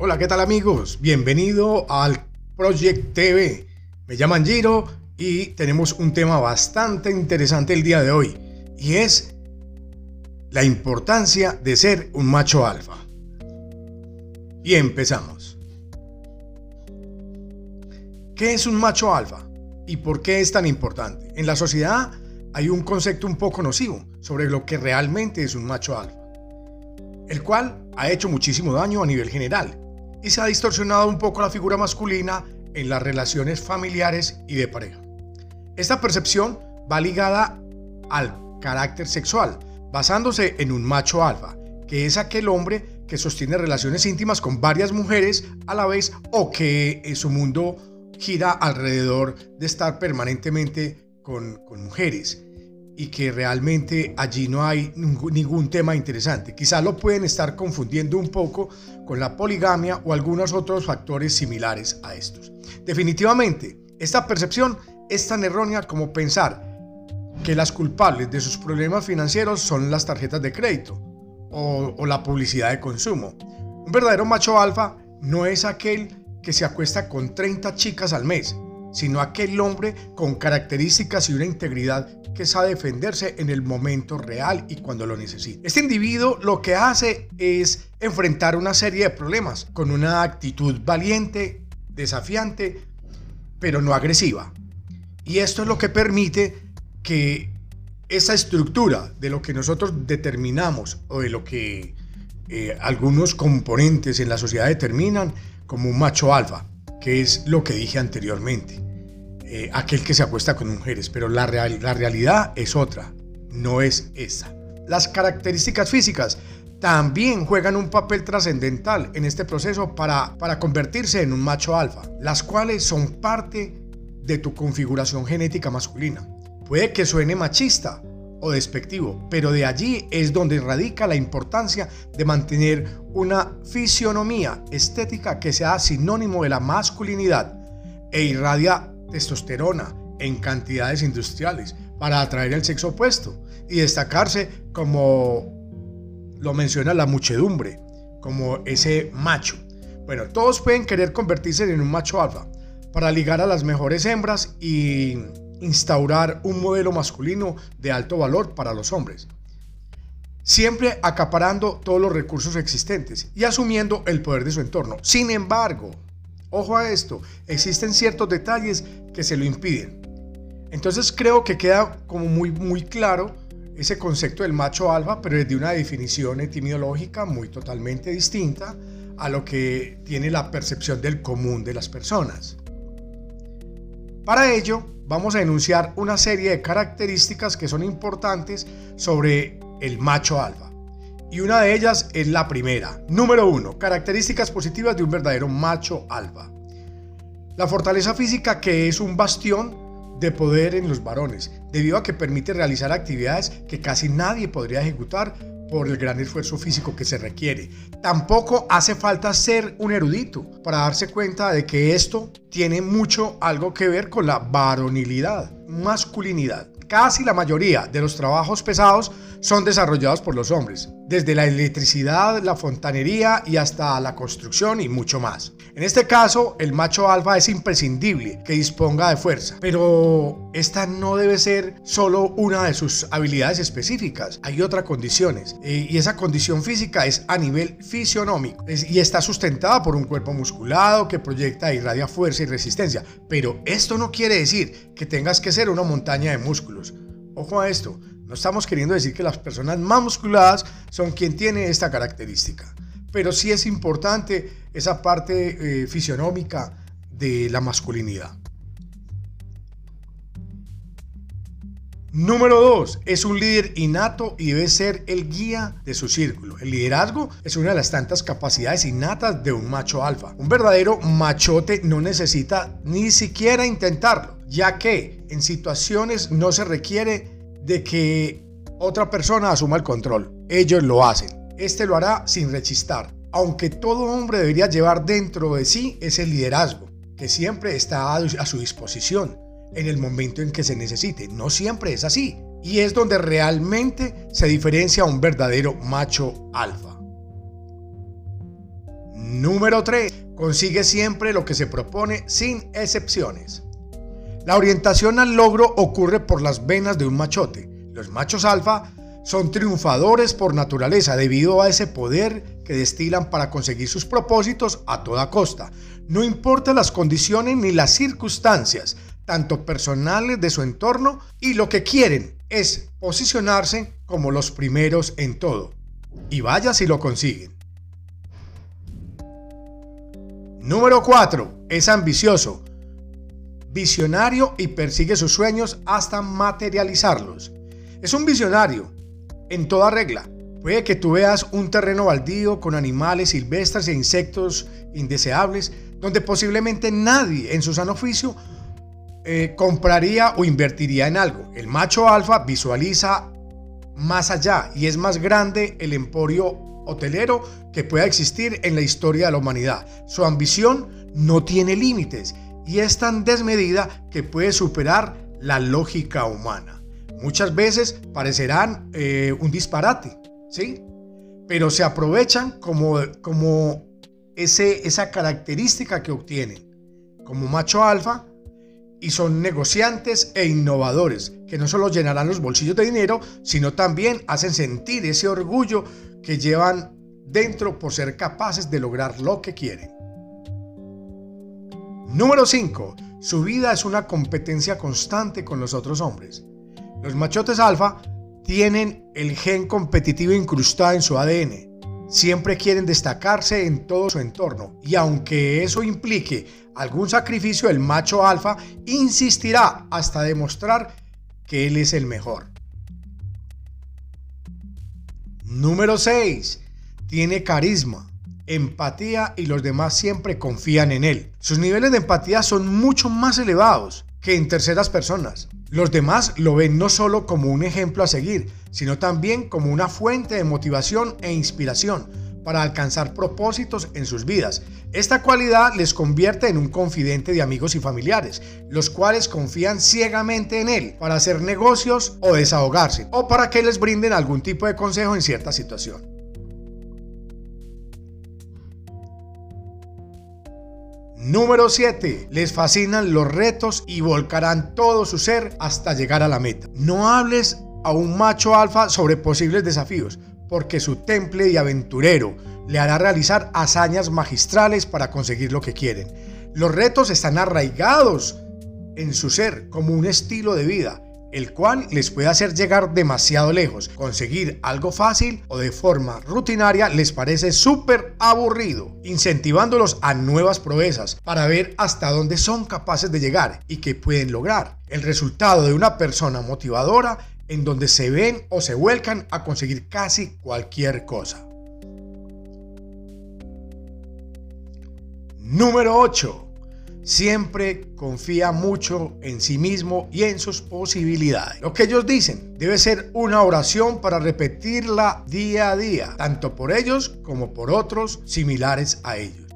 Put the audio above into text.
Hola, ¿qué tal amigos? Bienvenido al Project TV. Me llaman Giro y tenemos un tema bastante interesante el día de hoy y es la importancia de ser un macho alfa. Y empezamos. ¿Qué es un macho alfa y por qué es tan importante? En la sociedad hay un concepto un poco nocivo sobre lo que realmente es un macho alfa, el cual ha hecho muchísimo daño a nivel general y se ha distorsionado un poco la figura masculina en las relaciones familiares y de pareja. Esta percepción va ligada al carácter sexual, basándose en un macho alfa, que es aquel hombre que sostiene relaciones íntimas con varias mujeres a la vez o que en su mundo gira alrededor de estar permanentemente con, con mujeres y que realmente allí no hay ningún, tema interesante. Quizás lo pueden estar confundiendo un poco con la poligamia o algunos otros factores similares a estos. Definitivamente, esta percepción es tan errónea como pensar que las culpables de sus problemas financieros son las tarjetas de crédito o, o la publicidad de consumo. Un verdadero macho alfa no es aquel que se acuesta con 30 chicas al mes, sino aquel hombre con características y una integridad que sabe defenderse en el momento real y cuando lo necesita. Este individuo lo que hace es enfrentar una serie de problemas con una actitud valiente, desafiante, pero no agresiva. Y esto es lo que permite que esa estructura de lo que nosotros determinamos o de lo que eh, algunos componentes en la sociedad determinan como un macho alfa, que es lo que dije anteriormente, eh, aquel que se acuesta con mujeres, pero la, la realidad es otra, no es esa. Las características físicas también juegan un papel trascendental en este proceso para, para convertirse en un macho alfa, las cuales son parte de tu configuración genética masculina. Puede que suene machista o despectivo, pero de allí es donde radica la importancia de mantener una fisionomía estética que sea sinónimo de la masculinidad e irradia testosterona en cantidades industriales para atraer el sexo opuesto y destacarse como lo menciona la muchedumbre, como ese macho. Bueno, todos pueden querer convertirse en un macho alfa para ligar a las mejores hembras y instaurar un modelo masculino de alto valor para los hombres. Siempre acaparando todos los recursos existentes y asumiendo el poder de su entorno. Sin embargo, ojo a esto, existen ciertos detalles que se lo impiden. Entonces creo que queda como muy, muy claro ese concepto del macho alfa, pero desde una definición etimológica muy totalmente distinta a lo que tiene la percepción del común de las personas. Para ello, vamos a enunciar una serie de características que son importantes sobre el macho alfa. Y una de ellas es la primera. Número uno, características positivas de un verdadero macho alfa. La fortaleza física que es un bastión de poder en los varones, debido a que permite realizar actividades que casi nadie podría ejecutar por el gran esfuerzo físico que se requiere. Tampoco hace falta ser un erudito para darse cuenta de que esto tiene mucho algo que ver con la varonilidad, masculinidad. Casi la mayoría de los trabajos pesados son desarrollados por los hombres, desde la electricidad, la fontanería y hasta la construcción y mucho más. En este caso, el macho alfa es imprescindible que disponga de fuerza, pero esta no debe ser solo una de sus habilidades específicas. Hay otras condiciones eh, y esa condición física es a nivel fisionómico y está sustentada por un cuerpo musculado que proyecta y irradia fuerza y resistencia. Pero esto no quiere decir que tengas que ser una montaña de músculos. Ojo a esto, no estamos queriendo decir que las personas más musculadas son quien tiene esta característica, pero sí es importante esa parte eh, fisionómica de la masculinidad. Número 2. Es un líder innato y debe ser el guía de su círculo. El liderazgo es una de las tantas capacidades innatas de un macho alfa. Un verdadero machote no necesita ni siquiera intentarlo, ya que en situaciones no se requiere de que otra persona asuma el control. Ellos lo hacen. Este lo hará sin rechistar. Aunque todo hombre debería llevar dentro de sí ese liderazgo, que siempre está a su disposición en el momento en que se necesite. No siempre es así. Y es donde realmente se diferencia un verdadero macho alfa. Número 3. Consigue siempre lo que se propone sin excepciones. La orientación al logro ocurre por las venas de un machote. Los machos alfa son triunfadores por naturaleza debido a ese poder que destilan para conseguir sus propósitos a toda costa. No importa las condiciones ni las circunstancias, tanto personales de su entorno, y lo que quieren es posicionarse como los primeros en todo. Y vaya si lo consiguen. Número 4. Es ambicioso, visionario y persigue sus sueños hasta materializarlos. Es un visionario, en toda regla. Puede que tú veas un terreno baldío con animales silvestres e insectos indeseables, donde posiblemente nadie en su sano oficio eh, compraría o invertiría en algo. El macho alfa visualiza más allá y es más grande el emporio hotelero que pueda existir en la historia de la humanidad. Su ambición no tiene límites y es tan desmedida que puede superar la lógica humana. Muchas veces parecerán eh, un disparate, ¿sí? Pero se aprovechan como, como ese, esa característica que obtienen. Como macho alfa, y son negociantes e innovadores, que no solo llenarán los bolsillos de dinero, sino también hacen sentir ese orgullo que llevan dentro por ser capaces de lograr lo que quieren. Número 5. Su vida es una competencia constante con los otros hombres. Los machotes alfa tienen el gen competitivo incrustado en su ADN. Siempre quieren destacarse en todo su entorno y aunque eso implique algún sacrificio, el macho alfa insistirá hasta demostrar que él es el mejor. Número 6. Tiene carisma, empatía y los demás siempre confían en él. Sus niveles de empatía son mucho más elevados que en terceras personas. Los demás lo ven no solo como un ejemplo a seguir, sino también como una fuente de motivación e inspiración para alcanzar propósitos en sus vidas. Esta cualidad les convierte en un confidente de amigos y familiares, los cuales confían ciegamente en él para hacer negocios o desahogarse, o para que les brinden algún tipo de consejo en cierta situación. Número 7. Les fascinan los retos y volcarán todo su ser hasta llegar a la meta. No hables a un macho alfa sobre posibles desafíos, porque su temple y aventurero le hará realizar hazañas magistrales para conseguir lo que quieren. Los retos están arraigados en su ser como un estilo de vida, el cual les puede hacer llegar demasiado lejos. Conseguir algo fácil o de forma rutinaria les parece súper aburrido, incentivándolos a nuevas proezas para ver hasta dónde son capaces de llegar y qué pueden lograr. El resultado de una persona motivadora en donde se ven o se vuelcan a conseguir casi cualquier cosa. Número 8. Siempre confía mucho en sí mismo y en sus posibilidades. Lo que ellos dicen debe ser una oración para repetirla día a día, tanto por ellos como por otros similares a ellos.